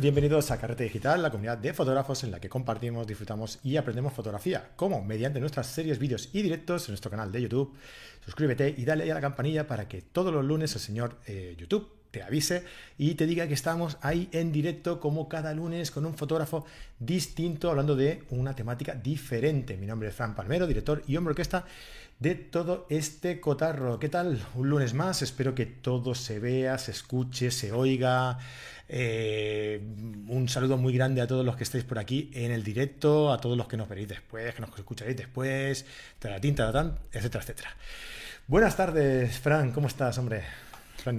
Bienvenidos a Carrete Digital, la comunidad de fotógrafos en la que compartimos, disfrutamos y aprendemos fotografía. como Mediante nuestras series, vídeos y directos en nuestro canal de YouTube. Suscríbete y dale a la campanilla para que todos los lunes el señor eh, YouTube te avise y te diga que estamos ahí en directo como cada lunes con un fotógrafo distinto hablando de una temática diferente. Mi nombre es Fran Palmero, director y hombre orquesta de todo este cotarro. ¿Qué tal? Un lunes más, espero que todo se vea, se escuche, se oiga. Eh, un saludo muy grande a todos los que estáis por aquí en el directo, a todos los que nos veréis después, que nos escucharéis después, taratín, taratán, etcétera, etcétera. Buenas tardes, Fran, ¿cómo estás, hombre?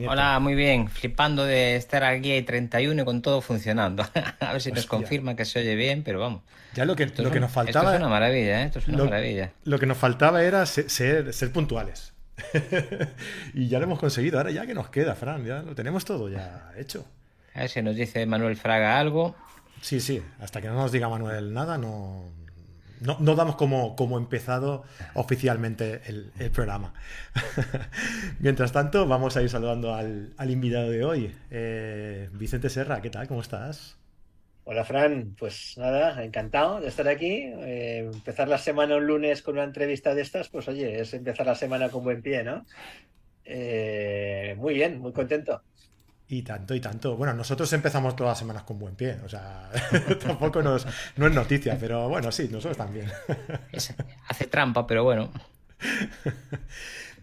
Hola, muy bien. Flipando de estar aquí y 31 y con todo funcionando. a ver si nos confirma que se oye bien, pero vamos. Ya lo que, lo que nos faltaba. Esto es una maravilla, ¿eh? Esto es una lo, maravilla. Lo que nos faltaba era ser, ser, puntuales. y ya lo hemos conseguido. Ahora ya que nos queda, Fran, ya lo tenemos todo ya hecho. A ver si nos dice Manuel Fraga algo. Sí, sí. Hasta que no nos diga Manuel nada, no, no, no, damos como, como empezado oficialmente el, programa. Mientras tanto, vamos a ir saludando al, invitado de hoy. Eh, Vicente Serra, ¿qué tal? ¿Cómo estás? Hola Fran, pues nada, encantado de estar aquí. Eh, empezar la semana un lunes con una entrevista de estas, pues oye, es empezar la semana con buen pie, ¿no? Eh, muy bien, muy contento. Y tanto, y tanto. Bueno, nosotros empezamos todas las semanas con buen pie, o sea, tampoco nos, no es noticia, pero bueno, sí, nosotros también. hace trampa, pero bueno.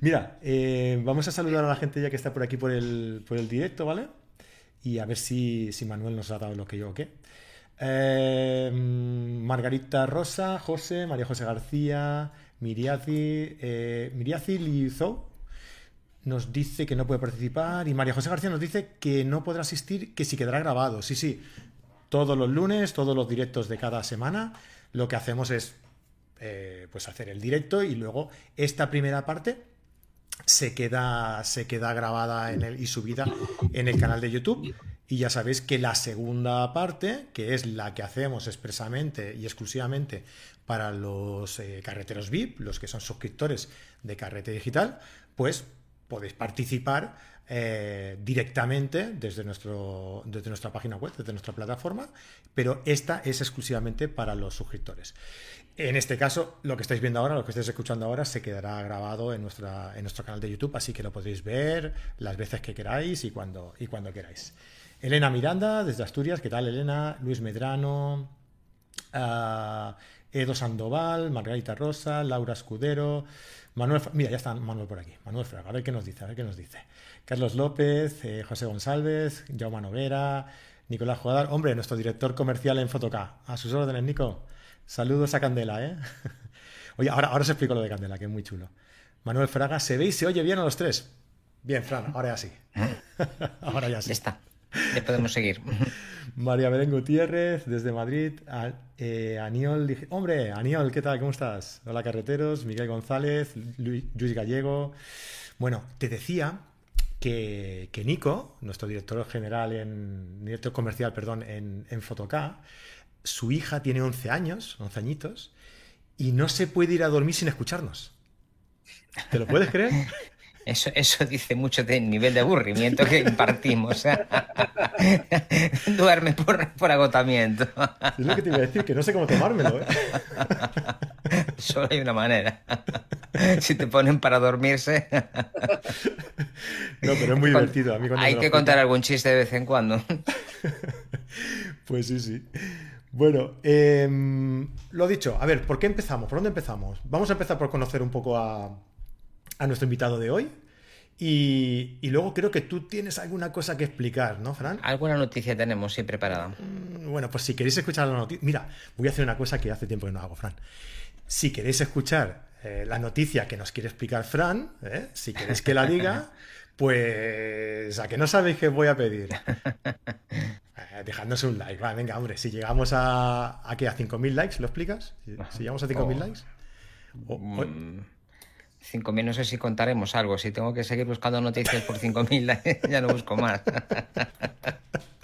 Mira, eh, vamos a saludar a la gente ya que está por aquí por el, por el directo, ¿vale? Y a ver si, si Manuel nos ha dado lo que yo o qué. Eh, Margarita Rosa, José, María José García, Miriazi, eh, Miriazi Lizou, nos dice que no puede participar y María José García nos dice que no podrá asistir, que sí quedará grabado. Sí, sí, todos los lunes, todos los directos de cada semana, lo que hacemos es eh, pues hacer el directo y luego esta primera parte se queda, se queda grabada en el, y subida en el canal de YouTube. Y ya sabéis que la segunda parte, que es la que hacemos expresamente y exclusivamente para los eh, carreteros VIP, los que son suscriptores de Carrete Digital, pues podéis participar eh, directamente desde, nuestro, desde nuestra página web, desde nuestra plataforma, pero esta es exclusivamente para los suscriptores. En este caso, lo que estáis viendo ahora, lo que estáis escuchando ahora, se quedará grabado en, nuestra, en nuestro canal de YouTube, así que lo podéis ver las veces que queráis y cuando, y cuando queráis. Elena Miranda, desde Asturias, ¿qué tal Elena? Luis Medrano, ah, Edo Sandoval, Margarita Rosa, Laura Escudero, Manuel, mira, ya está Manuel por aquí. Manuel Fraga, a ver qué nos dice, a ver qué nos dice. Carlos López, eh, José González, Jaume Noguera, Nicolás Jugadar, hombre, nuestro director comercial en Fotoca. A sus órdenes, Nico. Saludos a Candela, ¿eh? Oye, ahora, ahora os explico lo de Candela, que es muy chulo. Manuel Fraga, ¿se ve y se oye bien a los tres? Bien, Fran, ahora ya sí. ahora ya sí. Ya está. Ya podemos seguir. María Belén Gutiérrez, desde Madrid. Eh, Aniol, hombre, Aniol, ¿qué tal? ¿Cómo estás? Hola, carreteros. Miguel González, Luis, Gallego. Bueno, te decía que, Nico, nuestro director general en. director comercial, perdón, en, en su hija tiene 11 años, 11 añitos, y no se puede ir a dormir sin escucharnos. ¿Te lo puedes creer? Eso, eso dice mucho del nivel de aburrimiento que impartimos. Duerme por, agotamiento. Es lo que te iba a decir, que no sé cómo tomármelo. ¿eh? Solo hay una manera. Si te ponen para dormirse. No, pero es muy divertido. A mí hay que contar algún chiste de vez en cuando. Pues sí, sí. Bueno, eh, lo dicho, a ver, ¿por qué empezamos? ¿Por dónde empezamos? Vamos a empezar por conocer un poco a, a nuestro invitado de hoy. Y, luego creo que tú tienes alguna cosa que explicar, ¿no, Fran? Alguna noticia tenemos, sí, preparada. Mm, bueno, pues si queréis escuchar la noticia... Mira, voy a hacer una cosa que hace tiempo que no hago, Fran. Si queréis escuchar eh, la noticia que nos quiere explicar Fran, ¿eh? si queréis que la diga, pues a que no sabéis qué voy a pedir. Eh, dejadnos un like. Va, venga, hombre, si llegamos a, a, ¿qué? ¿A 5.000 likes? ¿Lo explicas? Si, llegamos a 5.000 likes. O, mm. 5.000, no sé si contaremos algo. Si tengo que seguir buscando noticias por 5.000, ya no busco más.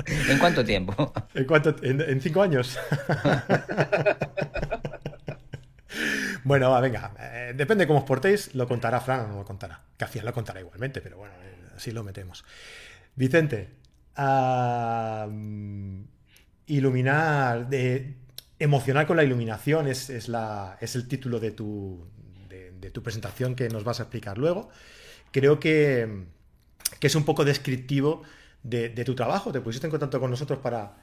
¿En cuánto tiempo? ¿En, cuánto, en, cinco años? bueno, va, venga. Eh, depende de cómo os portéis, lo contará Fran o no lo contará. Que al final lo contará igualmente, pero bueno, eh, así lo metemos. Vicente, iluminar, de, emocionar con la iluminación es, la, es el título de tu, de, tu presentación que nos vas a explicar luego. Creo que, es un poco descriptivo de, tu trabajo. Te pusiste en contacto con nosotros para,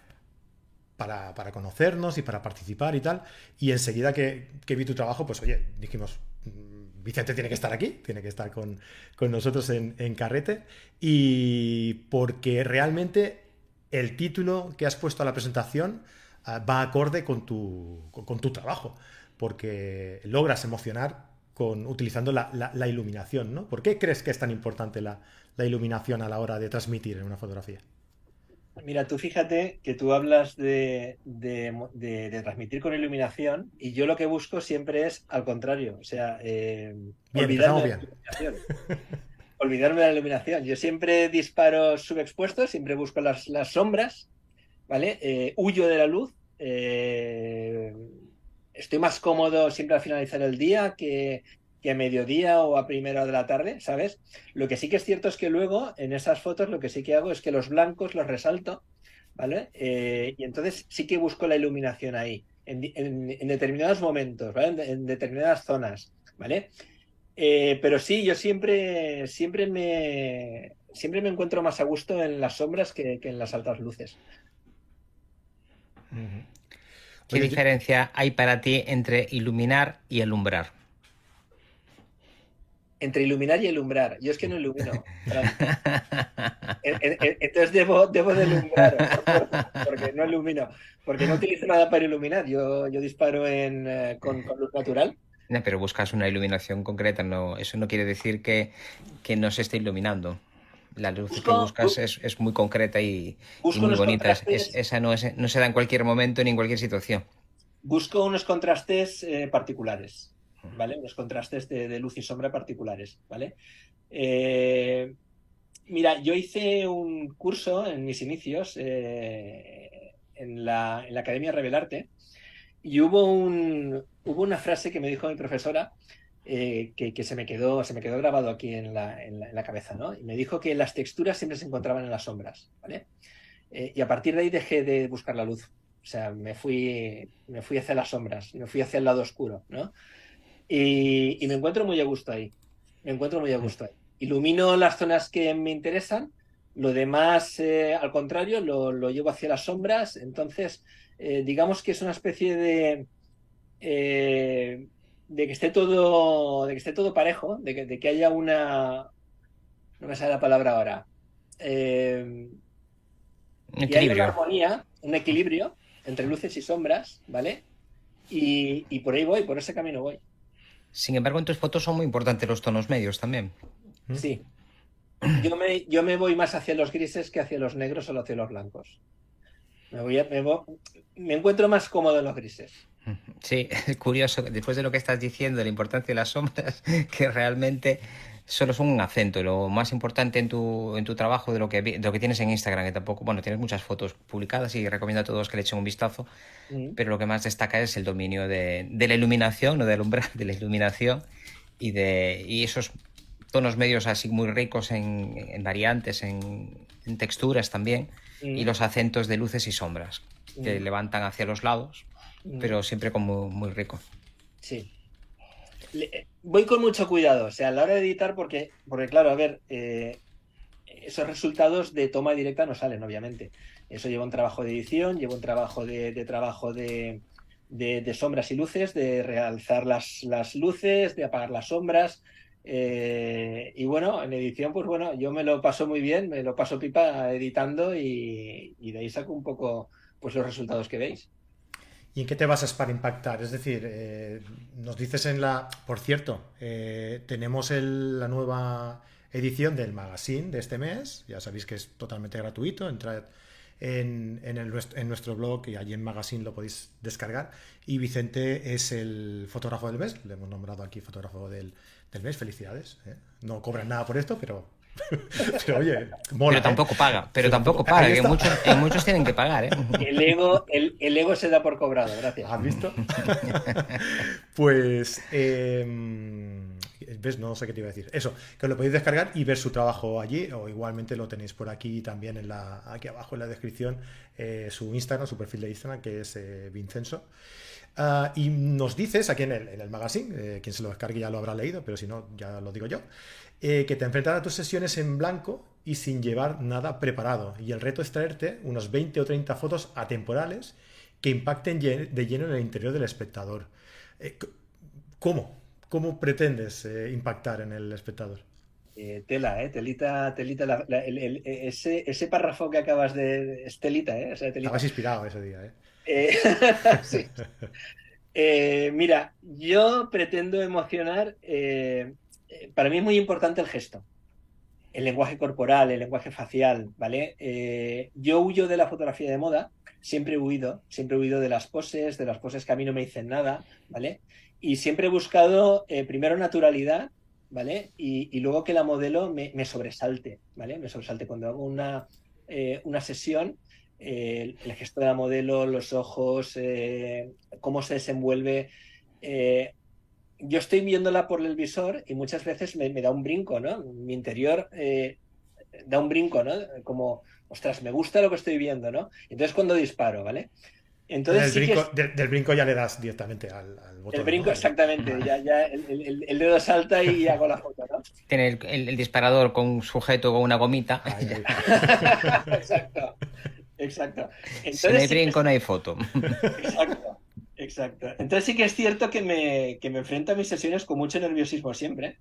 para, conocernos y para participar y tal. Y enseguida que, vi tu trabajo, pues oye, dijimos, mm, Vicente tiene que estar aquí, tiene que estar con, nosotros en, en, Carrete. Y porque realmente el título que has puesto a la presentación ah, va acorde con tu, con, tu trabajo, porque logras emocionar con, utilizando la, iluminación. ¿no? ¿Por qué crees que es tan importante la, iluminación a la hora de transmitir en una fotografía? Mira, tú fíjate que tú hablas de, transmitir con iluminación y yo lo que busco siempre es al contrario, o sea, eh, olvidarme, de olvidarme de la iluminación. Yo siempre disparo subexpuesto, siempre busco las, sombras, ¿vale? Eh, huyo de la luz. Eh, estoy más cómodo siempre al finalizar el día que, que a mediodía o a primera de la tarde, ¿sabes? Lo que sí que es cierto es que luego en esas fotos lo que sí que hago es que los blancos los resalto, ¿vale? Eh, y entonces sí que busco la iluminación ahí, en, determinados momentos, ¿vale? En, determinadas zonas, ¿vale? Eh, pero sí, yo siempre, siempre me, siempre me encuentro más a gusto en las sombras que, en las altas luces. ¿Qué diferencia hay para ti entre iluminar y alumbrar? entre iluminar y alumbrar. Yo es que no ilumino. Entonces debo, debo de iluminar, porque no ilumino, porque no utilizo nada para iluminar. Yo, yo disparo en, eh, con, luz natural. pero buscas una iluminación concreta, no, eso no quiere decir que, no se esté iluminando. La luz que buscas es, muy concreta y, muy bonita. esa no, no se da en cualquier momento ni en cualquier situación. Busco unos contrastes eh, particulares. ¿vale? Los contrastes de, luz y sombra particulares, ¿vale? Eh, mira, yo hice un curso en mis inicios eh, en, la, Academia Revelarte y hubo, un, hubo una frase que me dijo mi profesora eh, que, se, me quedó, se me quedó grabado aquí en la, en la, cabeza, ¿no? Y me dijo que las texturas siempre se encontraban en las sombras, ¿vale? y a partir de ahí dejé de buscar la luz. O sea, me fui, me fui hacia las sombras, me fui hacia el lado oscuro, ¿no? Y, me encuentro muy a gusto ahí. Me encuentro muy a gusto ahí. Ilumino las zonas que me interesan, lo demás, eh, al contrario, lo, llevo hacia las sombras. Entonces, eh, digamos que es una especie de. Eh, de que esté todo. de que esté todo parejo, de que, de que haya una. No me sale la palabra ahora. un equilibrio. una armonía, un equilibrio entre luces y sombras, ¿vale? y por ahí voy, por ese camino voy. Sin embargo, en tus fotos son muy importantes los tonos medios también. Sí. Yo me, yo me voy más hacia los grises que hacia los negros o hacia los blancos. Me, voy, me, encuentro más cómodo en los grises. Sí, es curioso, después de lo que estás diciendo, la importancia de las sombras, que realmente solo son un acento. Lo más importante en tu, en tu trabajo de lo, que, de lo que tienes en Instagram, que tampoco, bueno, tienes muchas fotos publicadas y recomiendo a todos que le echen un vistazo, mm. pero lo que más destaca es el dominio de, de la iluminación, no de alumbrar, de la iluminación y de y esos tonos medios así muy ricos en, en variantes, en, en, texturas también, y los acentos de luces y sombras que levantan hacia los lados, pero siempre como muy rico. Sí, voy con mucho cuidado, o sea, a la hora de editar, porque, porque claro, a ver, eh, esos resultados de toma directa no salen, obviamente. Eso lleva un trabajo de edición, lleva un trabajo de, trabajo de, sombras y luces, de realzar las, las luces, de apagar las sombras. Eh, y bueno, en edición, pues bueno, yo me lo paso muy bien, me lo paso pipa editando y, y de ahí saco un poco pues los resultados que veis. ¿Y en qué te basas para impactar? Es decir, eh, nos dices en la... Por cierto, eh, tenemos la nueva edición del magazine de este mes. Ya sabéis que es totalmente gratuito. Entrad en, nuestro blog y allí en magazine lo podéis descargar. Y Vicente es el fotógrafo del mes. Le hemos nombrado aquí fotógrafo del, mes. Felicidades. ¿eh? No cobran nada por esto, pero pero oye, mola, Pero tampoco paga, pero tampoco paga, que muchos, muchos tienen que pagar, ¿eh? El ego, el, ego se da por cobrado, gracias. ¿Has visto? pues, em, ¿Ves? No sé qué te iba a decir. Eso, que lo podéis descargar y ver su trabajo allí, o igualmente lo tenéis por aquí también en la, aquí abajo en la descripción, eh, su Instagram, su perfil de Instagram, que es eh, Vincenzo. Ah, y nos dices aquí en el, en el magazine, eh, quien se lo descargue ya lo habrá leído, pero si no, ya lo digo yo, que te enfrentas a tus sesiones en blanco y sin llevar nada preparado. Y el reto es traerte unos 20 o 30 fotos atemporales que impacten de lleno en el interior del espectador. ¿Cómo? ¿Cómo pretendes eh, impactar en el espectador? Eh, tela, ¿eh? Telita, telita, ese, ese párrafo que acabas de... Es telita, ¿eh? Estabas inspirado ese día, ¿eh? eh sí. mira, yo pretendo emocionar... para mí es muy importante el gesto, el lenguaje corporal, el lenguaje facial, ¿vale? yo huyo de la fotografía de moda, siempre he huido, siempre he huido de las poses, de las poses que a mí no me dicen nada, ¿vale? y siempre he buscado eh, primero naturalidad, ¿vale? Y, luego que la modelo me, sobresalte, ¿vale? Me sobresalte cuando hago una, eh, una sesión, eh, el gesto de la modelo, los ojos, cómo se desenvuelve. Yo estoy viéndola por el visor y muchas veces me, da un brinco, ¿no? Mi interior da un brinco, ¿no? Como, ostras, me gusta lo que estoy viendo, ¿no? Entonces cuando disparo, ¿vale? Entonces, del, brinco, ya le das directamente al, botón. El brinco, exactamente. Ya, ya el, dedo salta y hago la foto, ¿no? Tiene el, disparador con un sujeto con una gomita. exacto. Exacto. si no hay brinco, no hay foto. Exacto. Exacto. Entonces sí que es cierto que me, que me enfrento a mis sesiones con mucho nerviosismo siempre.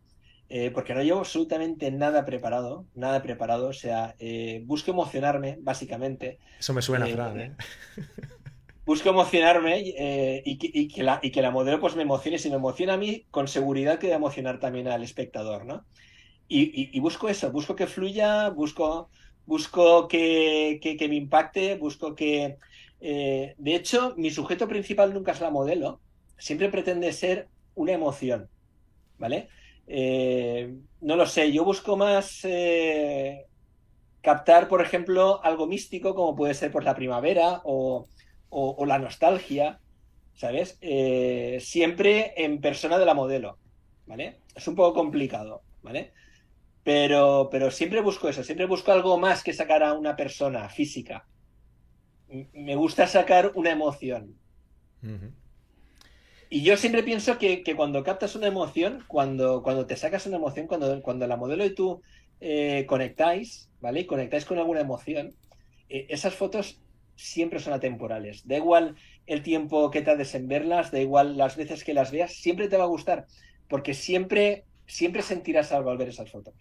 Eh, porque no llevo absolutamente nada preparado, nada preparado, o sea, eh, busco emocionarme, básicamente. Eso me suena, a Fran, ¿eh? busco emocionarme eh, y, que, la, y, que, la, modelo pues me emocione. Si me emociona a mí, con seguridad que va a emocionar también al espectador, ¿no? Y, busco eso, busco que fluya, busco, busco que, me impacte, busco que... Eh, de hecho, mi sujeto principal nunca es la modelo, siempre pretende ser una emoción, ¿vale? Eh, no lo sé, yo busco más captar, por ejemplo, algo místico como puede ser por la primavera o la nostalgia, ¿sabes? Eh, siempre en persona de la modelo, ¿vale? Es un poco complicado, ¿vale? Pero, pero siempre busco eso, siempre busco algo más que sacar a una persona física. Me gusta sacar una emoción. Y yo siempre pienso que, cuando captas una emoción, cuando, cuando te sacas una emoción, cuando, cuando la modelo y tú eh, conectáis, ¿vale? Y conectáis con alguna emoción, eh, esas fotos siempre son atemporales. Da igual el tiempo que tardes en verlas, da igual las veces que las veas, siempre te va a gustar, porque siempre, siempre sentirás algo al ver esas fotos.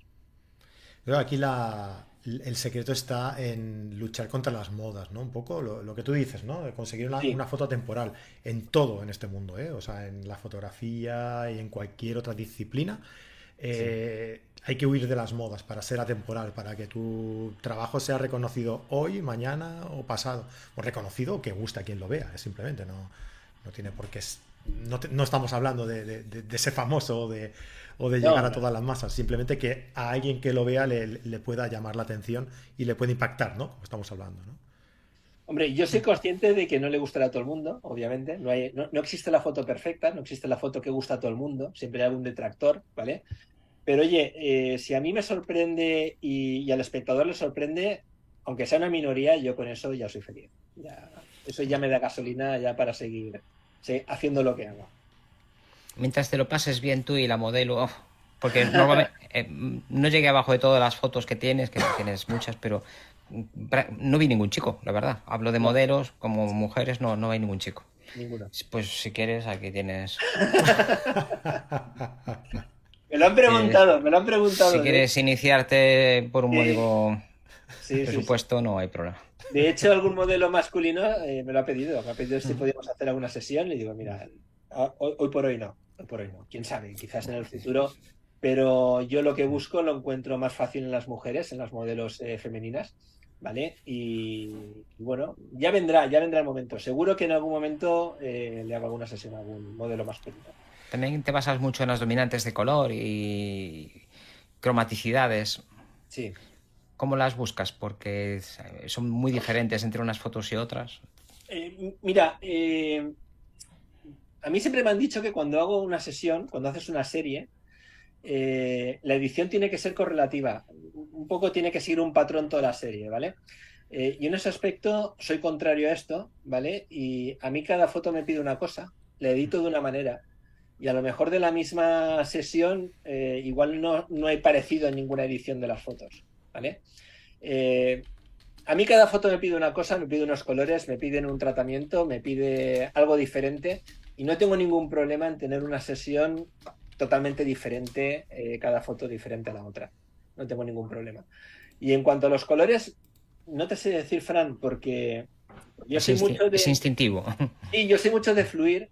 Pero aquí la, el secreto está en luchar contra las modas, ¿no? Un poco lo, que tú dices, ¿no? De conseguir una, foto temporal en todo en este mundo, ¿eh? O sea, en la fotografía y en cualquier otra disciplina. Eh, hay que huir de las modas para ser atemporal, para que tu trabajo sea reconocido hoy, mañana o pasado. O reconocido o que guste a quien lo vea, simplemente no, no tiene por qué. No, no estamos hablando de, ser famoso o de, o de llegar a todas las masas, simplemente que a alguien que lo vea le, pueda llamar la atención y le pueda impactar, ¿no? Como estamos hablando, ¿no? Hombre, yo soy consciente de que no le gustará a todo el mundo, obviamente. No, hay, no, no, existe la foto perfecta, no existe la foto que gusta a todo el mundo. Siempre hay algún detractor, ¿vale? Pero oye, eh, si a mí me sorprende y, al espectador le sorprende, aunque sea una minoría, yo con eso ya soy feliz. eso ya me da gasolina ya para seguir haciendo lo que hago. Mientras te lo pases bien tú y la modelo, oh, porque normalmente eh, no llegué abajo de todas las fotos que tienes, que tienes muchas, pero no vi ningún chico, la verdad. Hablo de modelos, como mujeres no, no hay ningún chico. Ninguna. Pues si quieres, aquí tienes. Me lo han preguntado, me lo han preguntado. Si quieres iniciarte por un motivo presupuesto, no hay problema. De hecho, algún modelo masculino eh, me lo ha pedido. Me ha pedido si podíamos hacer alguna sesión. Le digo, mira, hoy, por hoy no. Por hoy no. Quién sabe, quizás en el futuro. Pero yo lo que busco lo encuentro más fácil en las mujeres, en las modelos eh, femeninas. ¿Vale? Y, bueno, ya vendrá, ya vendrá el momento. Seguro que en algún momento eh, le hago alguna sesión a algún modelo masculino. También te basas mucho en las dominantes de color y cromaticidades. Sí. ¿Cómo las buscas? Porque son muy diferentes entre unas fotos y otras. Eh, mira, eh, a mí siempre me han dicho que cuando hago una sesión, cuando haces una serie, eh, la edición tiene que ser correlativa. Un poco tiene que seguir un patrón toda la serie, ¿vale? Eh, y en ese aspecto soy contrario a esto, ¿vale? Y a mí cada foto me pide una cosa, la edito de una manera. Y a lo mejor de la misma sesión, eh, igual no, no, hay parecido en ninguna edición de las fotos, ¿vale? a mí cada foto me pide una cosa, me pide unos colores, me piden un tratamiento, me pide algo diferente y no tengo ningún problema en tener una sesión totalmente diferente, eh, cada foto diferente a la otra. No tengo ningún problema. Y en cuanto a los colores, no te sé decir, Fran, porque yo soy mucho de... Es instintivo. Sí, yo soy mucho de fluir,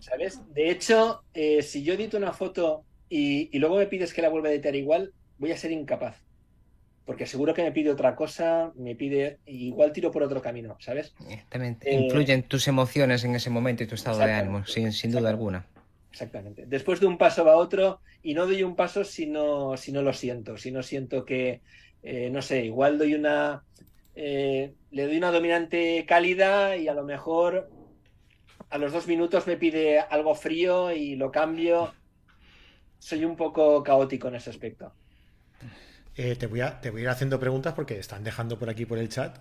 ¿sabes? De hecho, eh, si yo edito una foto y, luego me pides que la vuelva a editar igual, voy a ser incapaz. Porque seguro que me pide otra cosa, me pide, igual tiro por otro camino, ¿sabes? Exactamente. Eh, Influyen tus emociones en ese momento y tu estado de ánimo, sin, sin duda alguna. Exactamente. Después de un paso va otro y no doy un paso si no, si no lo siento, si no siento que, eh, no sé, igual doy una, eh, le doy una dominante cálida y a lo mejor a los dos minutos me pide algo frío y lo cambio. Soy un poco caótico en ese aspecto. Eh, te, voy a, te voy a ir haciendo preguntas porque están dejando por aquí por el chat.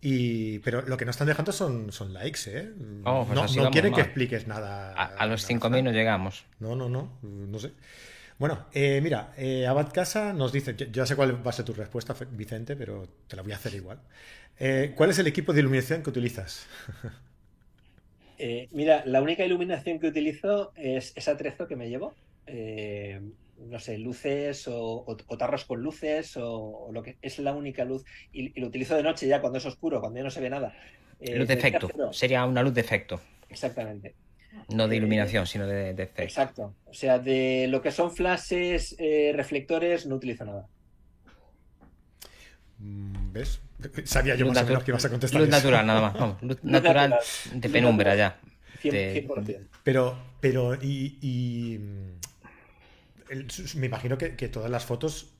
Y, pero lo que no están dejando son, son likes, ¿eh? Oh, pues no, quieren que expliques nada. A, los 5.000 no llegamos. No, no, no, no sé. Bueno, eh, mira, eh, Abad Casa nos dice, yo, ya sé cuál va a ser tu respuesta, Vicente, pero te la voy a hacer igual. Eh, ¿Cuál es el equipo de iluminación que utilizas? mira, la única iluminación que utilizo es ese atrezo que me llevo no sé, luces o, tarros con luces o, lo que es la única luz y, lo utilizo de noche ya cuando es oscuro, cuando ya no se ve nada. Eh, luz de efecto, sería una luz de efecto. Exactamente. No de eh, iluminación, sino de, efecto. Exacto. O sea, de lo que son flashes, eh, reflectores, no utilizo nada. Mm, ¿Ves? Sabía yo más o menos que ibas a contestar. Luz natural, nada más. Luz, natural, de penumbra ya. 100%. Pero, pero, y me imagino que, todas las fotos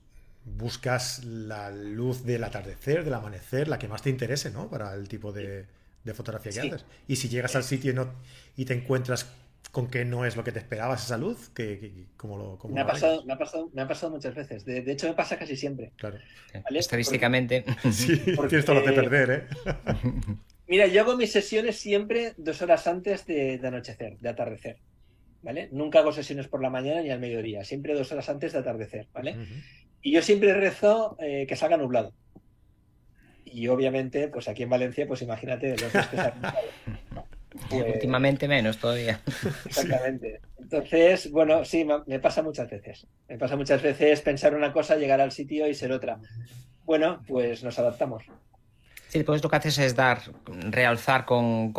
buscas la luz del atardecer, del amanecer, la que más te interese, ¿no? Para el tipo de, fotografía que haces. Y si llegas al sitio y, no, y te encuentras con que no es lo que te esperabas esa luz, que, como lo, me, ha pasado, me, ha pasado, me ha pasado muchas veces. De, hecho, me pasa casi siempre. Claro. Estadísticamente. sí, tienes todo lo de perder, ¿eh? Mira, yo hago mis sesiones siempre dos horas antes de anochecer, de atardecer. Nunca hago sesiones por la mañana ni al mediodía, siempre dos horas antes de atardecer, ¿vale? Y yo siempre rezo eh, que salga nublado. Y obviamente, pues aquí en Valencia, pues imagínate los días que pues Últimamente menos todavía. Exactamente. Entonces, bueno, sí, me pasa muchas veces. Me pasa muchas veces pensar una cosa, llegar al sitio y ser otra. Bueno, pues nos adaptamos. Sí, pues lo que haces es dar, realzar con,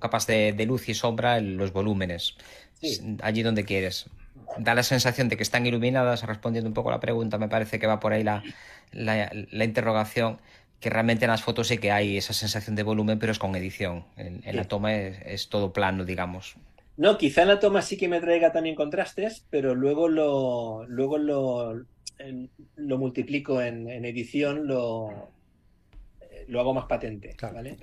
capas de, luz y sombra los volúmenes allí donde quieres. Da la sensación de que están iluminadas, respondiendo un poco a la pregunta, me parece que va por ahí la, la, interrogación, que realmente en las fotos sí que hay esa sensación de volumen, pero es con edición. En, la toma es, todo plano, digamos. No, quizá en la toma sí que me traiga también contrastes, pero luego lo, luego lo, lo multiplico en, edición, lo, lo hago más patente. ¿vale?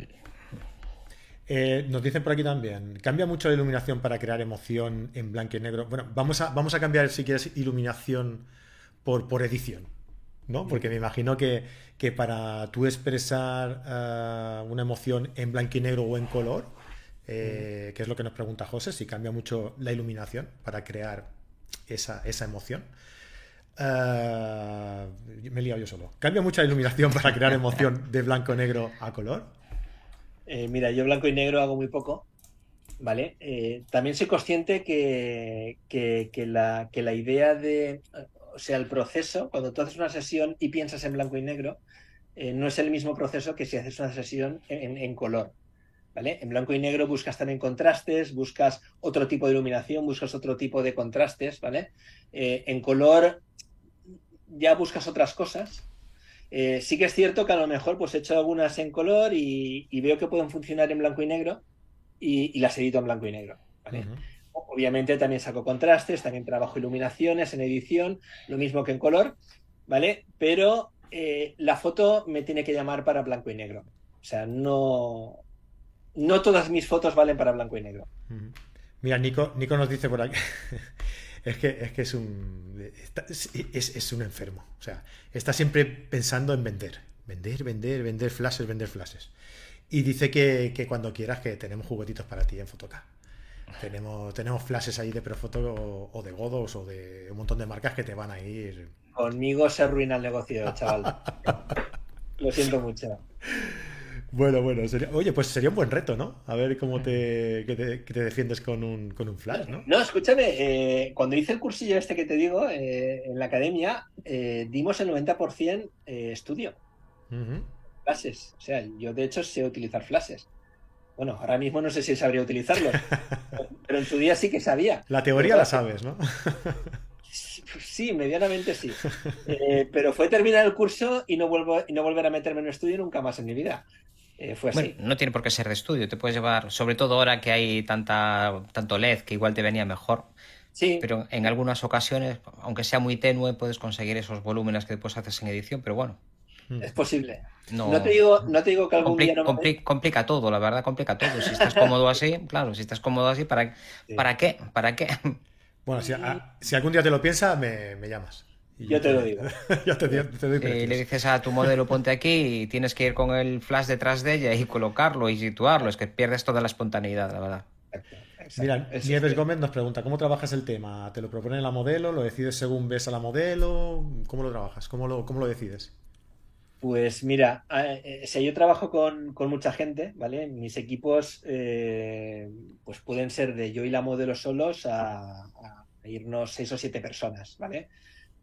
Eh, nos dicen por aquí también, cambia mucho la iluminación para crear emoción en blanco y negro. Bueno, vamos a, vamos a cambiar, si quieres, iluminación por, por edición, ¿no? Porque me imagino que, para tú expresar eh, una emoción en blanco y negro o en color, eh, que es lo que nos pregunta José, si cambia mucho la iluminación para crear esa, emoción. me he liado yo solo. ¿Cambia mucha iluminación para crear emoción de blanco-negro a color? Eh, mira, yo blanco y negro hago muy poco, ¿vale? Eh, también soy consciente que, la, la, idea de, o sea, el proceso, cuando tú haces una sesión y piensas en blanco y negro, eh, no es el mismo proceso que si haces una sesión en, color. ¿Vale? En blanco y negro buscas también contrastes, buscas otro tipo de iluminación, buscas otro tipo de contrastes, ¿vale? en color ya buscas otras cosas, eh, sí que es cierto que a lo mejor pues he hecho algunas en color y, veo que pueden funcionar en blanco y negro y, las edito en blanco y negro. Obviamente también saco contrastes, también trabajo iluminaciones en edición, lo mismo que en color, ¿vale? Pero eh, la foto me tiene que llamar para blanco y negro. O sea, no, no todas mis fotos valen para blanco y negro. Mira, Nico, Nico nos dice por aquí. Es que es, que es un. Es, es, un enfermo. O sea, está siempre pensando en vender. Vender, vender, vender flashes, vender flashes. Y dice que, que cuando quieras que tenemos juguetitos para ti en Photocard. Tenemos, tenemos flashes ahí de Profoto o, de Godos o de un montón de marcas que te van a ir. Conmigo se arruina el negocio, chaval. Lo siento mucho. Bueno, bueno, oye, pues sería un buen reto, ¿no? A ver cómo te, que te, defiendes con un, con un, flash, ¿no? No, escúchame, eh, cuando hice el cursillo este que te digo eh, en la academia, eh, dimos el 90% estudio. Flashes. O sea, yo de hecho sé utilizar flashes. Bueno, ahora mismo no sé si sabría utilizarlos, pero en su día sí que sabía. La teoría la sabes, ¿no? Sí, medianamente sí. pero fue terminar el curso y no, vuelvo, y no volver a meterme en un estudio nunca más en mi vida. Eh, fue así. no tiene por qué ser de estudio, te puedes llevar, sobre todo ahora que hay tanta, tanto LED que igual te venía mejor. Sí. Pero en algunas ocasiones, aunque sea muy tenue, puedes conseguir esos volúmenes que después haces en edición, pero bueno. Hmm. Es posible. No, te, digo, no te digo que algún día no Complica todo, la verdad, complica todo. Si estás cómodo así, claro, si estás cómodo así, ¿para, ¿para qué? ¿Para qué? Bueno, si, si, algún día te lo piensas, me, me llamas. Yo te lo digo. yo te, doy eh, le dices a tu modelo ponte aquí y tienes que ir con el flash detrás de ella y colocarlo y situarlo. Es que pierdes toda la espontaneidad, la verdad. Mira, Nieves Gómez nos pregunta, ¿cómo trabajas el tema? ¿Te lo propone la modelo? ¿Lo decides según ves a la modelo? ¿Cómo lo trabajas? ¿Cómo lo, cómo lo decides? Pues mira, eh, si yo trabajo con, mucha gente, ¿vale? Mis equipos eh, pues pueden ser de yo y la modelo solos a, a irnos seis o siete personas, ¿vale?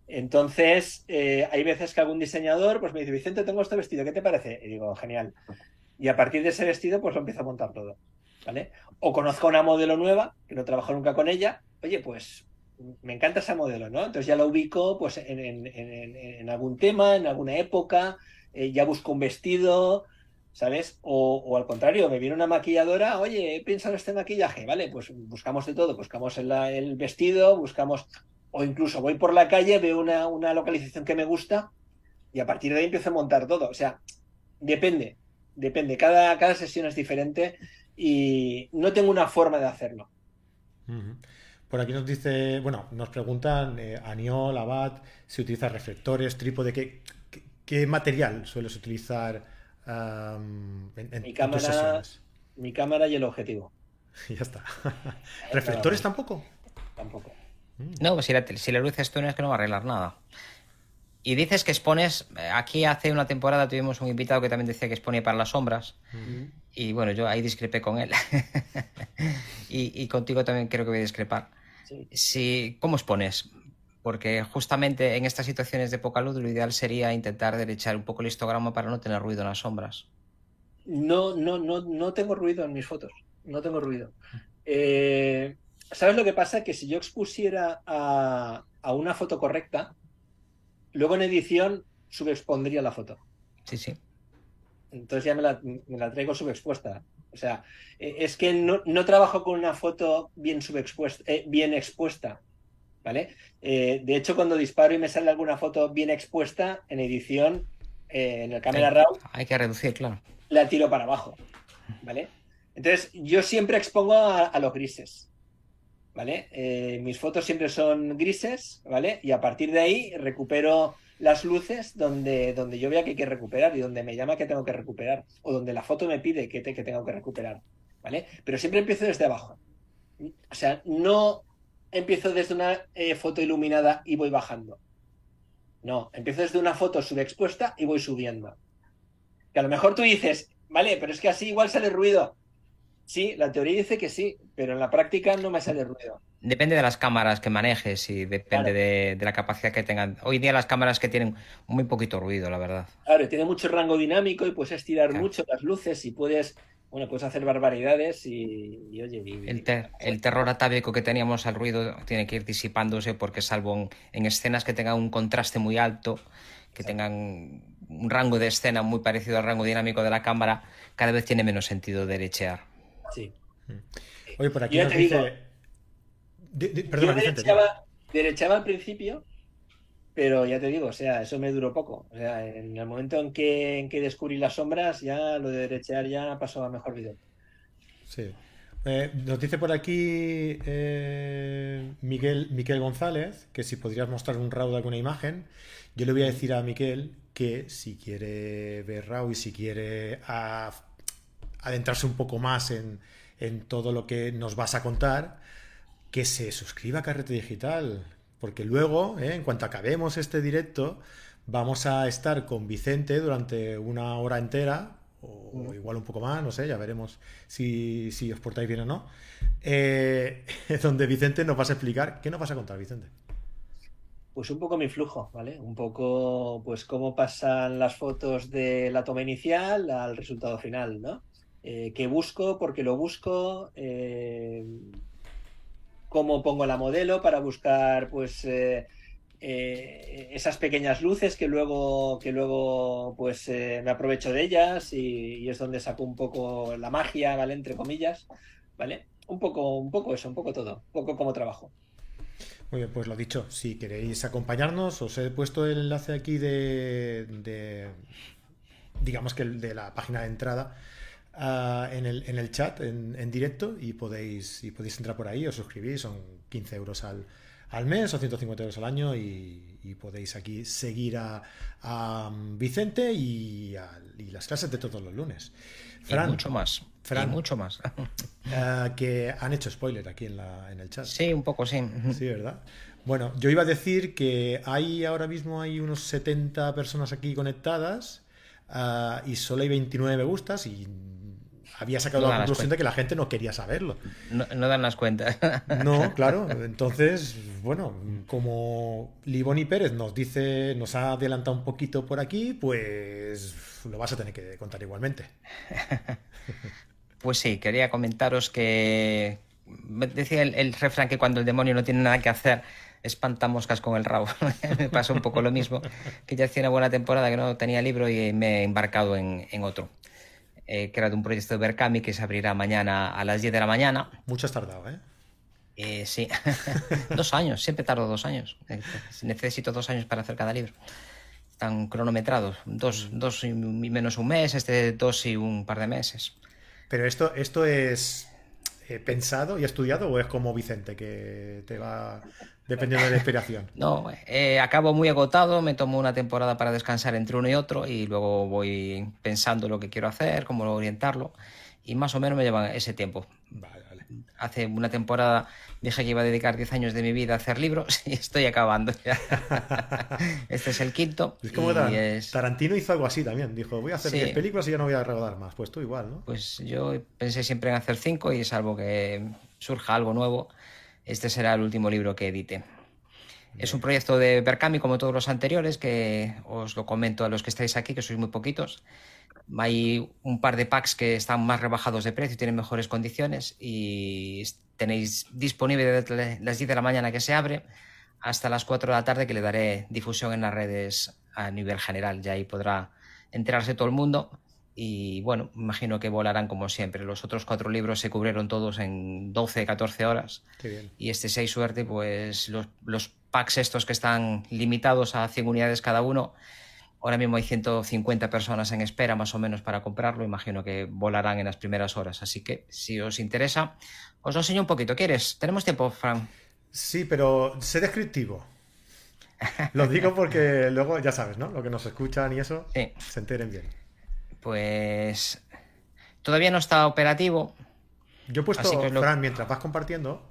Entonces, eh, hay veces que algún diseñador pues me dice, Vicente, tengo este vestido, ¿qué te parece? Y digo, genial. Y a partir de ese vestido, pues lo empiezo a montar todo. ¿Vale? O conozco una modelo nueva, que no trabajo nunca con ella, oye, pues me encanta esa modelo, ¿no? Entonces ya la ubico pues en, algún tema, en alguna época, eh, ya busco un vestido, ¿sabes? O, al contrario, me viene una maquilladora, oye, he pensado en este maquillaje, ¿vale? Pues buscamos de todo, buscamos el vestido, buscamos o incluso voy por la calle, veo una, localización que me gusta y a partir de ahí empiezo a montar todo. O sea, depende, depende. Cada, cada sesión es diferente y no tengo una forma de hacerlo. Por aquí nos dice, bueno, nos preguntan eh, Aniol, Abad, si utilizas reflectores, trípode, ¿qué, qué, material sueles utilizar en, mi cámara, Mi cámara y el objetivo. ya está. ¿Reflectores tampoco? Tampoco. Mm. No, si la, si la luz es tú, es que no va a arreglar nada. Y dices que expones, aquí hace una temporada tuvimos un invitado que también decía que exponía para las sombras. Mm. Y bueno, yo ahí discrepé con él. y, contigo también creo que voy a discrepar. Si, ¿Cómo expones? Porque justamente en estas situaciones de poca luz lo ideal sería intentar derechar un poco el histograma para no tener ruido en las sombras. No, no, no, no tengo ruido en mis fotos. No tengo ruido. Eh, ¿Sabes lo que pasa? Que si yo expusiera a, una foto correcta, luego en edición subexpondría la foto. Sí, sí. Entonces ya me la, traigo subexpuesta. O sea, e, es que no, trabajo con una foto bien subexpuesta, eh, bien expuesta. ¿Vale? Eh, de hecho, cuando disparo y me sale alguna foto bien expuesta, en edición, eh, en el Camera Raw. Hay que reducir, claro. La tiro para abajo. ¿Vale? Entonces, yo siempre expongo a los grises. ¿Vale? Eh, mis fotos siempre son grises, ¿vale? Y a partir de ahí recupero las luces donde, donde yo vea que hay que recuperar y donde me llama que tengo que recuperar o donde la foto me pide que, que tengo que recuperar, ¿vale? Pero siempre empiezo desde abajo. O sea, no empiezo desde una eh, foto iluminada y voy bajando. No, empiezo desde una foto subexpuesta y voy subiendo. Que a lo mejor tú dices, vale, pero es que así igual sale ruido. Sí, la teoría dice que sí, pero en la práctica no me sale ruido. Depende de las cámaras que manejes y depende de, la capacidad que tengan. Hoy día las cámaras que tienen muy poquito ruido, la verdad. Claro, tiene mucho rango dinámico y puedes estirar mucho las luces y puedes, bueno, puedes hacer barbaridades y, oye. el, terror atávico que teníamos al ruido tiene que ir disipándose porque salvo en, escenas que tengan un contraste muy alto, que tengan un rango de escena muy parecido al rango dinámico de la cámara, cada vez tiene menos sentido derechear. Sí. Oye, por aquí nos dice... Perdona, derechaba, al principio, pero ya te digo, o sea, eso me duró poco. O sea, en el momento en que, en que descubrí las sombras, ya lo de derechear ya pasó a mejor video. Sí. Eh, nos dice por aquí eh, Miguel, Miquel González que si podrías mostrar un RAW de alguna imagen. Yo le voy a decir a Miquel que si quiere ver RAW y si quiere a- adentrarse un poco más en, en todo lo que nos vas a contar, que se suscriba a Carrete Digital. Porque luego, eh, en cuanto acabemos este directo, vamos a estar con Vicente durante una hora entera, o igual un poco más, no sé, ya veremos si, si os portáis bien o no. eh, donde Vicente nos vas a explicar. ¿Qué nos vas a contar, Vicente? Pues un poco mi flujo, ¿vale? Un poco, pues cómo pasan las fotos de la toma inicial al resultado final, ¿no? Eh, ¿Qué busco? ¿Por qué lo busco? Eh, ¿Cómo pongo la modelo para buscar, pues, eh, esas pequeñas luces que luego, que luego, pues, me aprovecho de ellas y, es donde saco un poco la magia, ¿vale? Entre comillas, ¿vale? Un poco, un poco eso, un poco todo, un poco como trabajo. Muy bien, pues lo dicho, si queréis acompañarnos, os he puesto el enlace aquí de, de- digamos que de la página de entrada ah, en, el, en el chat, en, en directo, y podéis, y podéis entrar por ahí, os suscribís, son 15 euros al, al mes o 150 euros al año, y, y podéis aquí seguir a, a Vicente y, a- y las clases de todos los lunes. Y Fran, mucho más. Fran. Y mucho más. ah, que han hecho spoiler aquí en, la, en el chat. Sí, un poco sí. Sí, ¿verdad? Bueno, yo iba a decir que hay ahora mismo hay unos 70 personas aquí conectadas ah, y solo hay 29 me gustas y había sacado No la conclusión de que la gente no quería saberlo. No, no dan las cuentas. No, claro. Entonces, bueno, como Liboni Pérez nos dice, nos ha adelantado un poquito por aquí, pues lo vas a tener que contar igualmente. Pues sí, quería comentaros que decía el, el refrán que cuando el demonio no tiene nada que hacer, espanta moscas con el rabo. me pasó un poco lo mismo, que ya hacía una buena temporada que no tenía libro y me he embarcado en, en otro, eh, que era de un proyecto de Berkami que se abrirá mañana a las 10 de la mañana. Mucho has tardado, ¿eh? Eh, sí, dos años, siempre tardo dos años. Eh, Necesito dos años para hacer cada libro. Están cronometrados, dos, dos y menos un mes, este dos y un par de meses. Pero esto, esto es eh, pensado y estudiado o es como Vicente, que te va dependiendo de la inspiración. No, eh, acabo muy agotado, me tomo una temporada para descansar entre uno y otro y luego voy pensando lo que quiero hacer, cómo orientarlo y más o menos me lleva ese tiempo. Vale, vale. Hace una temporada dije que iba a dedicar 10 años de mi vida a hacer libros y estoy acabando ya. Este es el quinto. Es como Tar- es- Tarantino hizo algo así también. Dijo, voy a hacer Sí. 10 películas y ya no voy a rodar más. Pues tú igual, ¿no? Pues yo pensé siempre en hacer cinco y salvo que surja algo nuevo, este será el último libro que edite. Es un proyecto de Berkami como todos los anteriores, que os lo comento a los que estáis aquí, que sois muy poquitos. Hay un par de packs que están más rebajados de precio y tienen mejores condiciones y tenéis disponible desde las 10 de la mañana que se abre hasta las 4 de la tarde que le daré difusión en las redes a nivel general. Ya ahí podrá enterarse todo el mundo y bueno, imagino que volarán como siempre. Los otros cuatro libros se cubrieron todos en 12, 14 horas Qué bien. y este 6 suerte, pues los, los packs estos que están limitados a 100 unidades cada uno, ahora mismo hay 150 personas en espera más o menos para comprarlo, imagino que volarán en las primeras horas, así que si os interesa, os lo enseño un poquito. ¿Quieres? ¿Tenemos tiempo, Fran? Sí, pero sé descriptivo. Lo digo porque luego, ya sabes, ¿no? Lo que nos escuchan y eso, Sí. se enteren bien. Pues todavía no está operativo, Yo he puesto, lo- Fran, mientras vas compartiendo,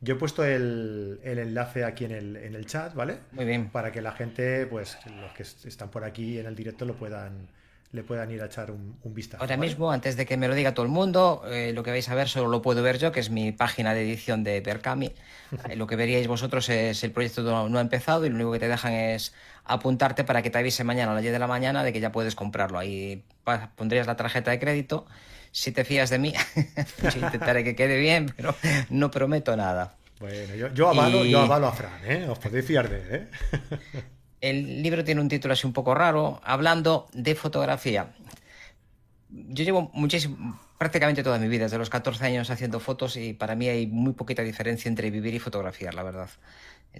yo he puesto el, el enlace aquí en el, en el chat, ¿vale? muy bien. Para que la gente, pues, los que están por aquí en el directo lo puedan, le puedan ir a echar un, un vistazo. Ahora ¿vale? mismo, antes de que me lo diga todo el mundo, eh, lo que vais a ver solo lo puedo ver yo, que es mi página de edición de Berkami. Eh, lo que veríais vosotros es el proyecto no, no ha empezado y lo único que te dejan es apuntarte para que te avise mañana a las 10 de la mañana de que ya puedes comprarlo. Ahí pondrías la tarjeta de crédito. Si te fías de mí, pues intentaré que quede bien, pero no prometo nada. Bueno, yo, yo avalo, Y- yo avalo a Fran, ¿eh? Os podéis fiar de él, ¿eh? El libro tiene un título así un poco raro, hablando de fotografía. Yo llevo muchísimo, prácticamente toda mi vida, desde los 14 años haciendo fotos y para mí hay muy poquita diferencia entre vivir y fotografiar, la verdad.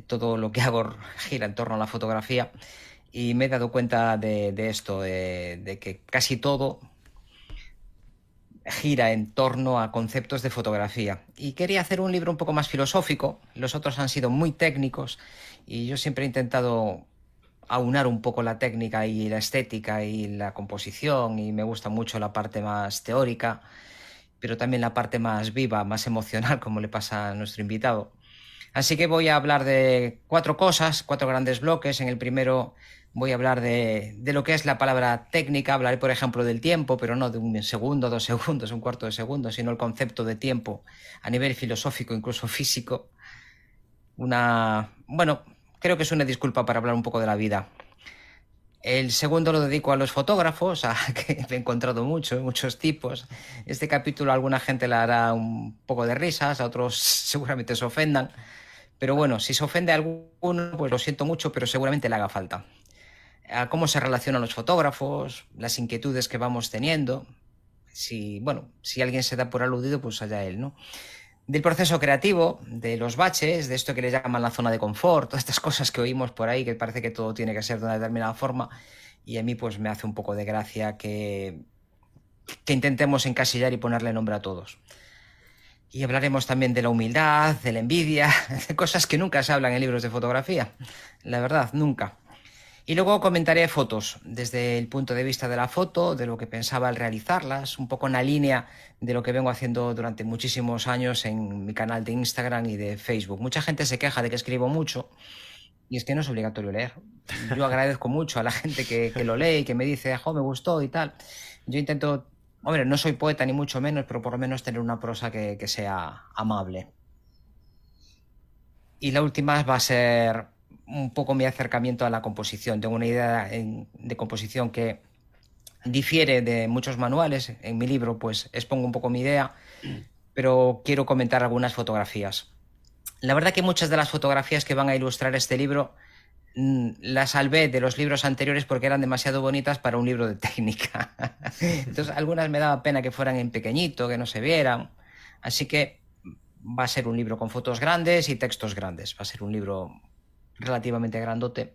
Todo lo que hago gira en torno a la fotografía y me he dado cuenta de, esto, de que casi todo gira en torno a conceptos de fotografía. Y quería hacer un libro un poco más filosófico, los otros han sido muy técnicos y yo siempre he intentado aunar un poco la técnica y la estética y la composición y me gusta mucho la parte más teórica, pero también la parte más viva, más emocional, como le pasa a nuestro invitado. Así que voy a hablar de cuatro cosas, cuatro grandes bloques. En el primero voy a hablar de, lo que es la palabra técnica, hablaré por ejemplo del tiempo, pero no de un segundo, dos segundos, un cuarto de segundo, sino el concepto de tiempo a nivel filosófico, incluso físico. Una, bueno, creo que es una disculpa para hablar un poco de la vida. El segundo lo dedico a los fotógrafos, a que he encontrado muchos, muchos tipos. Este capítulo a alguna gente le hará un poco de risas, a otros seguramente se ofendan. Pero bueno, si se ofende a alguno, pues lo siento mucho, pero seguramente le haga falta a cómo se relacionan los fotógrafos, las inquietudes que vamos teniendo. Si, bueno, si alguien se da por aludido, pues allá él, ¿no? Del proceso creativo, de los baches, de esto que le llaman la zona de confort, todas estas cosas que oímos por ahí, que parece que todo tiene que ser de una determinada forma, y a mí pues me hace un poco de gracia que, que intentemos encasillar y ponerle nombre a todos. Y hablaremos también de la humildad, de la envidia, de cosas que nunca se hablan en libros de fotografía. La verdad, nunca. Y luego comentaré fotos desde el punto de vista de la foto, de lo que pensaba al realizarlas, un poco en la línea de lo que vengo haciendo durante muchísimos años en mi canal de Instagram y de Facebook. Mucha gente se queja de que escribo mucho y es que no es obligatorio leer. Yo agradezco mucho a la gente que, lo lee y que me dice, me gustó y tal. Yo intento, hombre, no soy poeta ni mucho menos, pero por lo menos tener una prosa que, que sea amable. Y la última va a ser un poco mi acercamiento a la composición. Tengo una idea de composición que difiere de muchos manuales. En mi libro, pues expongo un poco mi idea, pero quiero comentar algunas fotografías. La verdad que muchas de las fotografías que van a ilustrar este libro mm, las salvé de los libros anteriores porque eran demasiado bonitas para un libro de técnica. Entonces, algunas me daba pena que fueran en pequeñito, que no se vieran. Así que va a ser un libro con fotos grandes y textos grandes. Va a ser un libro relativamente grandote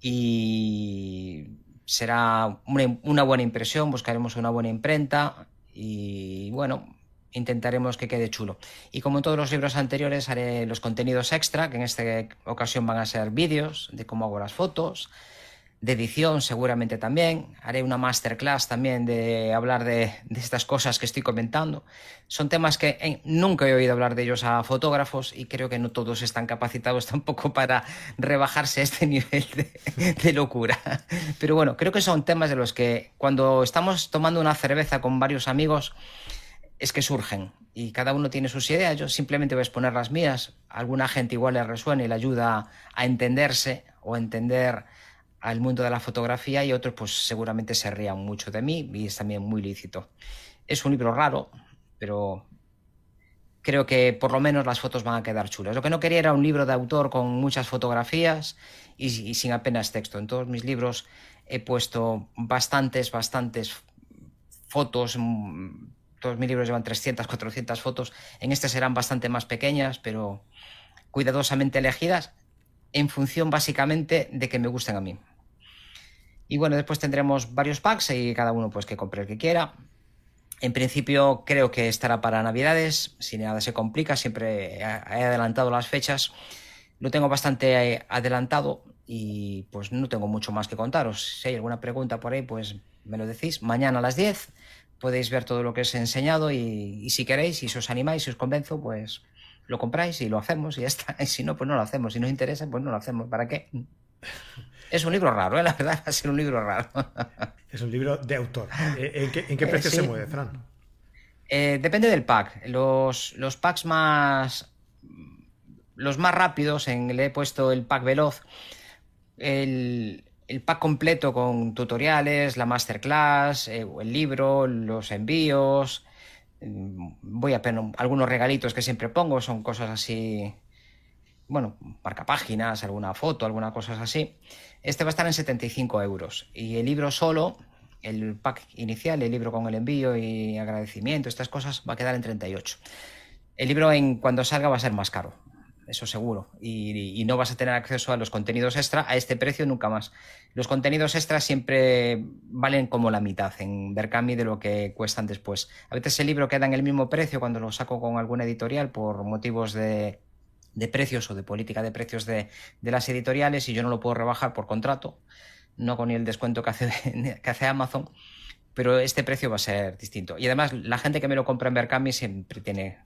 y será una, buena impresión, buscaremos una buena imprenta y bueno, intentaremos que quede chulo. Y como en todos los libros anteriores haré los contenidos extra, que en esta ocasión van a ser vídeos de cómo hago las fotos, de edición seguramente también. Haré una masterclass también de hablar de, estas cosas que estoy comentando. Son temas que eh, nunca he oído hablar de ellos a fotógrafos y creo que no todos están capacitados tampoco para rebajarse a este nivel de, locura. Pero bueno, creo que son temas de los que cuando estamos tomando una cerveza con varios amigos es que surgen y cada uno tiene sus ideas. Yo simplemente voy a exponer las mías. alguna gente igual le resuena y le ayuda a entenderse o a entender al mundo de la fotografía y otros pues seguramente se rían mucho de mí y es también muy lícito. Es un libro raro, pero creo que por lo menos las fotos van a quedar chulas. Lo que no quería era un libro de autor con muchas fotografías y, sin apenas texto. En todos mis libros he puesto bastantes, bastantes fotos. Mm, todos mis libros llevan 300, 400 fotos. En este serán bastante más pequeñas, pero cuidadosamente elegidas en función básicamente de que me gusten a mí. Y bueno, después tendremos varios packs y cada uno pues que compre el que quiera. En principio creo que estará para Navidades, si nada se complica, siempre he adelantado las fechas. Lo tengo bastante adelantado y pues no tengo mucho más que contaros. Si hay alguna pregunta por ahí, pues me lo decís. Mañana a las 10 podéis ver todo lo que os he enseñado y, si queréis, y si os animáis, si os convenzo, pues lo compráis y lo hacemos y ya está. Y si no, pues no lo hacemos. Si no os interesa, pues no lo hacemos. ¿Para qué? Es un libro raro, ¿eh? la verdad, va a ser un libro raro. es un libro de autor. ¿En qué, eh, precio se mueve, Fran? Eh, depende del pack. Los, packs más. Los más rápidos, en, le he puesto el pack veloz. El, pack completo con tutoriales, la masterclass, el libro, los envíos. Voy a poner algunos regalitos que siempre pongo, son cosas así bueno, marca páginas, alguna foto, alguna cosa así. Este va a estar en 75 euros. Y el libro solo, el pack inicial, el libro con el envío y agradecimiento, estas cosas, va a quedar en 38. El libro en cuando salga va a ser más caro. eso seguro. Y, no vas a tener acceso a los contenidos extra a este precio nunca más. Los contenidos extra siempre valen como la mitad en Berkami de lo que cuestan después. A veces el libro queda en el mismo precio cuando lo saco con alguna editorial por motivos de, precios o de política de precios de, las editoriales y yo no lo puedo rebajar por contrato, no con el descuento que hace, que hace Amazon pero este precio va a ser distinto. Y además, la gente que me lo compra en Berkami siempre tiene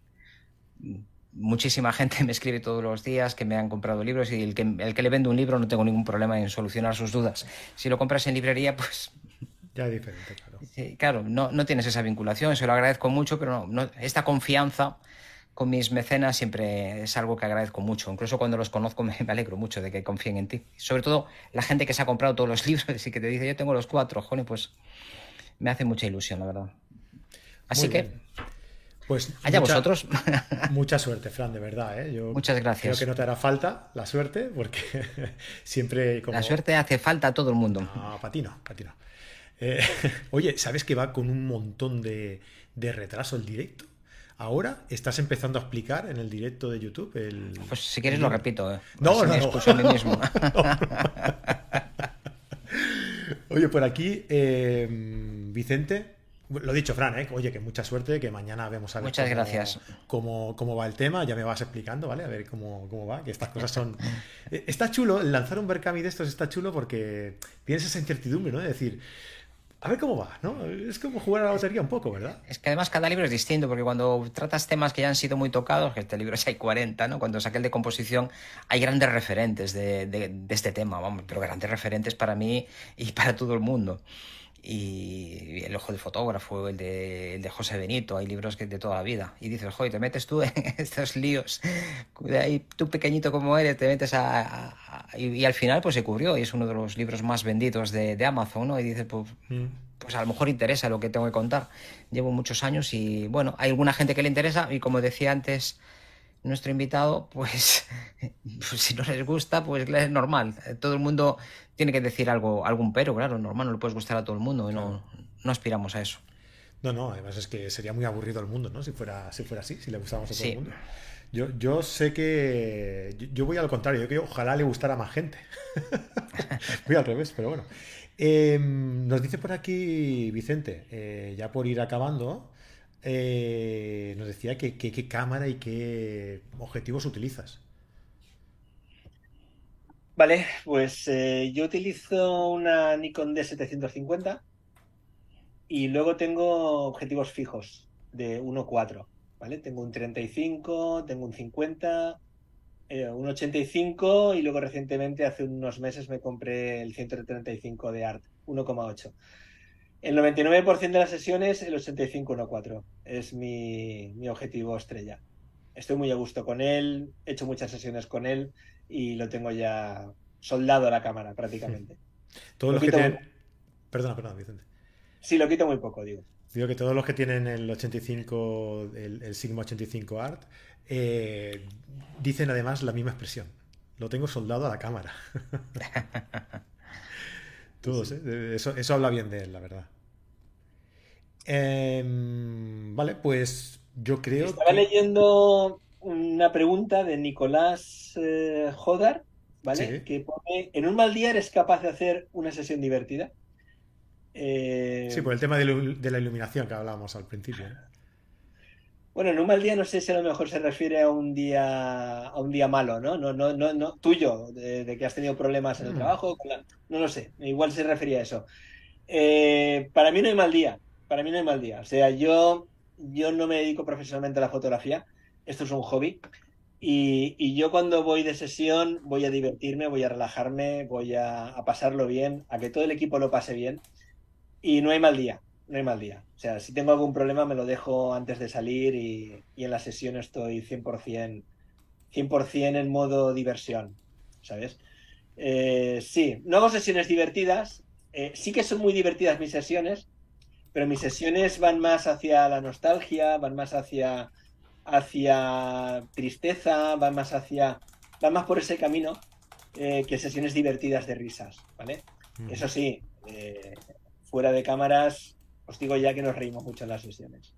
muchísima gente me escribe todos los días que me han comprado libros y el que, el que le vende un libro no tengo ningún problema en solucionar sus dudas. Si lo compras en librería, pues... Ya es diferente, claro. claro, no, no tienes esa vinculación, eso lo agradezco mucho, pero no, esta confianza con mis mecenas siempre es algo que agradezco mucho. Incluso cuando los conozco me, alegro mucho de que confíen en ti. Sobre todo la gente que se ha comprado todos los libros y que te dice, yo tengo los cuatro, joder, pues me hace mucha ilusión, la verdad. Así que... Pues allá vosotros. Mucha suerte, Fran, de verdad. ¿eh? Yo Muchas gracias. Creo que no te hará falta la suerte, porque siempre. La suerte hace falta a todo el mundo. No, para ti no, eh, oye, ¿sabes que va con un montón de, retraso el directo? Ahora estás empezando a explicar en el directo de YouTube el. Pues si quieres lo repito. ¿eh? No, no, no. a mí mismo. Oye, por aquí, eh, Vicente, lo dicho, Fran, ¿eh? oye, que mucha suerte, que mañana vemos a ver Muchas cómo, gracias. Cómo, va el tema, ya me vas explicando, ¿vale? A ver cómo, va, que estas cosas son... Eh, está chulo, lanzar un Berkami de estos está chulo porque tienes esa incertidumbre, ¿no? De decir, a ver cómo va, ¿no? Es como jugar a la lotería un poco, ¿verdad? Es que además cada libro es distinto, porque cuando tratas temas que ya han sido muy tocados, que este libro ya hay 40, ¿no? Cuando saqué el de composición, hay grandes referentes de, de este tema, vamos, pero grandes referentes para mí y para todo el mundo y El ojo del fotógrafo, el de, el de José Benito, hay libros que de toda la vida. Y dices, joder, te metes tú en estos líos, ahí tú pequeñito como eres, te metes a... y, al final pues se cubrió y es uno de los libros más vendidos de, de Amazon, ¿no? Y dices, pues, mm. pues a lo mejor interesa lo que tengo que contar. Llevo muchos años y bueno, hay alguna gente que le interesa y como decía antes nuestro invitado, pues, pues, si no les gusta, pues es normal. Todo el mundo tiene que decir algo, algún pero, claro, normal, no le puedes gustar a todo el mundo y no, no aspiramos a eso. No, no, además es que sería muy aburrido el mundo, ¿no? Si fuera, si fuera así, si le gustáramos a todo el mundo. Yo, yo sé que. Yo, voy al contrario, yo creo que ojalá le gustara a más gente. voy al revés, pero bueno. Em, nos dice por aquí Vicente, eh, ya por ir acabando, eh, nos decía que qué cámara y qué objetivos utilizas. Vale, pues eh, yo utilizo una Nikon D750 y luego tengo objetivos fijos de 1.4, ¿vale? Tengo un 35, tengo un 50, eh, un 85 y luego recientemente, hace unos meses, me compré el 135 de ART, 1.8. El 99% de las sesiones, el 85-1.4 es mi, mi objetivo estrella. Estoy muy a gusto con él, he hecho muchas sesiones con él y lo tengo ya soldado a la cámara prácticamente. Todos los que tienen... Perdona, perdona, Vicente. Sí, lo quito muy poco, digo. Digo que todos los que tienen el 85, el, Sigma 85 Art, eh, dicen además la misma expresión. Lo tengo soldado a la cámara. todos, ¿eh? Eso, eso habla bien de él, la verdad. Em, vale, pues yo creo Estaba leyendo una pregunta de Nicolás eh, Jodar, ¿vale? Que pone, ¿en un mal día eres capaz de hacer una sesión divertida? Eh, sí, por el tema de, la iluminación que hablábamos al principio. Bueno, en un mal día no sé si a lo mejor se refiere a un día a un día malo, ¿no? No, no, no, no tuyo, de, que has tenido problemas en el mm. trabajo, no lo sé, igual se refería a eso. Eh, para mí no hay mal día para mí no hay mal día. O sea, yo, yo no me dedico profesionalmente a la fotografía, esto es un hobby. Y, yo cuando voy de sesión voy a divertirme, voy a relajarme, voy a, pasarlo bien, a que todo el equipo lo pase bien. Y no hay mal día, no hay mal día. O sea, si tengo algún problema me lo dejo antes de salir y, en la sesión estoy 100%, 100 en modo diversión, ¿sabes? Eh, sí, no hago sesiones divertidas. Eh, sí que son muy divertidas mis sesiones, pero mis sesiones van más hacia la nostalgia, van más hacia, hacia tristeza, van más hacia, van más por ese camino eh, que sesiones divertidas de risas, ¿vale? Mm. Eso sí, fuera de cámaras, os digo ya que nos reímos mucho en las sesiones.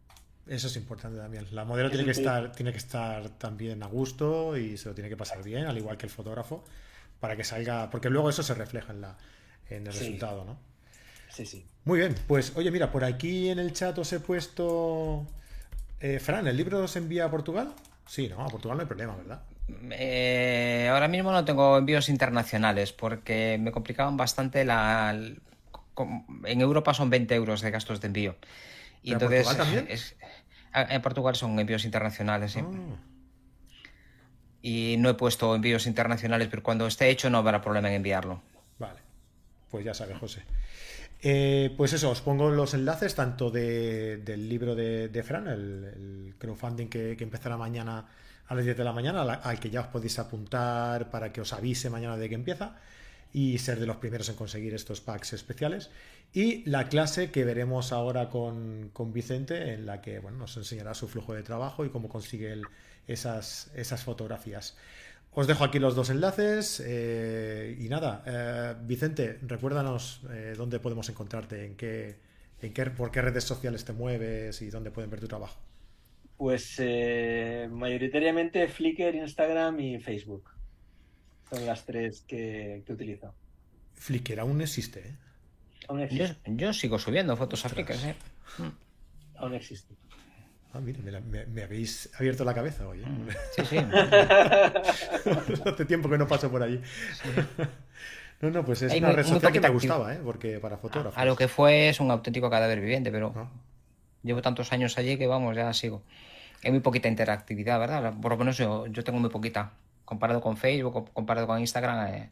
Eso es importante también. La modelo tiene que estar, tiene que estar también a gusto y se lo tiene que pasar bien, al igual que el fotógrafo, para que salga, porque luego eso se refleja en la, en el resultado, ¿no? Sí, sí. Muy bien, pues oye, mira, por aquí en el chat os he puesto. Eh, Fran, ¿el libro se envía a Portugal? Sí, no, a Portugal no hay problema, ¿verdad? Eh, ahora mismo no tengo envíos internacionales porque me complicaban bastante la. En Europa son 20 euros de gastos de envío. Y entonces. Portugal también? en Portugal son envíos internacionales. Ah. Y no he puesto envíos internacionales, pero cuando esté hecho no habrá problema en enviarlo. Vale. Pues ya sabe, José. Eh, pues eso, os pongo los enlaces tanto del libro de, Fran, el, crowdfunding que, empezará mañana a las 10 de la mañana, al, que ya os podéis apuntar para que os avise mañana de que empieza y ser de los primeros en conseguir estos packs especiales. Y la clase que veremos ahora con, Vicente, en la que bueno, nos enseñará su flujo de trabajo y cómo consigue esas, esas fotografías. Os dejo aquí los dos enlaces eh, y nada, eh, Vicente, recuérdanos eh, dónde podemos encontrarte, en qué, en qué, por qué redes sociales te mueves y dónde pueden ver tu trabajo. Pues mayoritariamente Flickr, Instagram y Facebook. Son las tres que, utilizo. Flickr aún existe, ¿eh? Aún existe. Yo, sigo subiendo fotos a Flickr, ¿eh? Aún existe. Ah, mire, me, habéis abierto la cabeza hoy. ¿eh? Mm, sí, sí. Hace tiempo que no paso por allí. No, no, pues es una red social que me gustaba, ¿eh? Porque para fotógrafos. A lo que fue es un auténtico cadáver viviente, pero ah. llevo tantos años allí que vamos, ya sigo. Hay muy poquita interactividad, ¿verdad? Por lo menos yo, yo tengo muy poquita. Comparado con Facebook, comparado con Instagram. Eh,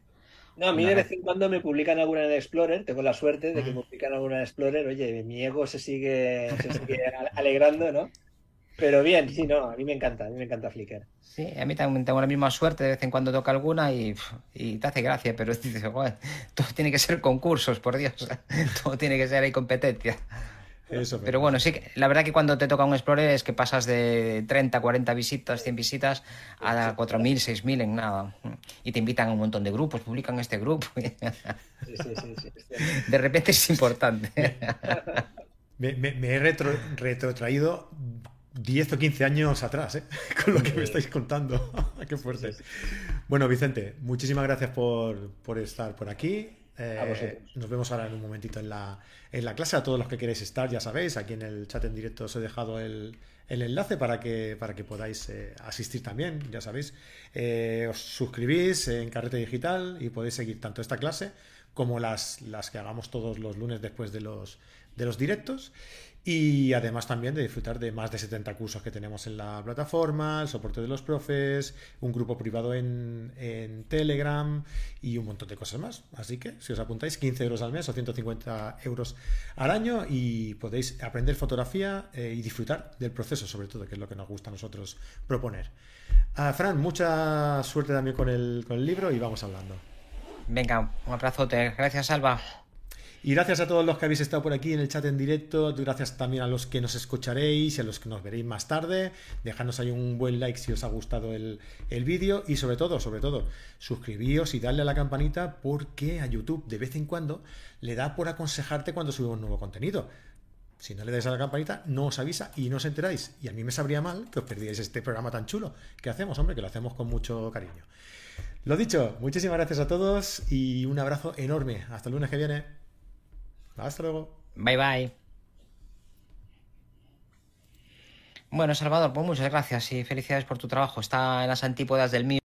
no, a mí de vez en cuando me publican alguna en Explorer, tengo la suerte de que me publican alguna en Explorer, oye, mi ego se sigue, se sigue alegrando, ¿no? Pero bien, sí, no, a mí me encanta, a mí me encanta Flickr. Sí, a mí también tengo la misma suerte, de vez en cuando toca alguna y, te hace gracia, pero dices, todo tiene que ser concursos, por Dios, todo tiene que ser ahí competencia. Eso, pero bueno, sí, la verdad que cuando te toca un Explorer es que pasas de 30, 40 visitas, 100 visitas a 4.000, 6.000 en nada. Y te invitan a un montón de grupos, publican este grupo. Sí, sí, sí, de repente es importante. Me, he retrotraído 10 o 15 años atrás, ¿eh? con lo que me estáis contando. Qué fuerte. Bueno, Vicente, muchísimas gracias por, estar por aquí. Eh, nos vemos ahora en un momentito en la, en la clase. A todos los que queréis estar, ya sabéis, aquí en el chat en directo os he dejado el, enlace para que, para que podáis eh, asistir también, ya sabéis. os suscribís en Carrete Digital y podéis seguir tanto esta clase como las, las que hagamos todos los lunes después de los, de los directos. Y además también de disfrutar de más de 70 cursos que tenemos en la plataforma, el soporte de los profes, un grupo privado en, Telegram y un montón de cosas más. Así que si os apuntáis 15 euros al mes o 150 euros al año y podéis aprender fotografía eh, y disfrutar del proceso sobre todo, que es lo que nos gusta a nosotros proponer. Ah, Fran, mucha suerte también con el, con el libro y vamos hablando. Venga, un abrazote. Gracias, Alba. Y gracias a todos los que habéis estado por aquí en el chat en directo, gracias también a los que nos escucharéis y a los que nos veréis más tarde. Dejadnos ahí un buen like si os ha gustado el, vídeo y sobre todo, sobre todo, suscribíos y darle a la campanita porque a YouTube de vez en cuando le da por aconsejarte cuando subimos nuevo contenido. Si no le dais a la campanita, no os avisa y no os enteráis. Y a mí me sabría mal que os perdíais este programa tan chulo que hacemos, hombre, que lo hacemos con mucho cariño. Lo dicho, muchísimas gracias a todos y un abrazo enorme. Hasta el lunes que viene. Hasta luego. Bye bye. Bueno, Salvador, pues muchas gracias y felicidades por tu trabajo. Está en las antípodas del mío.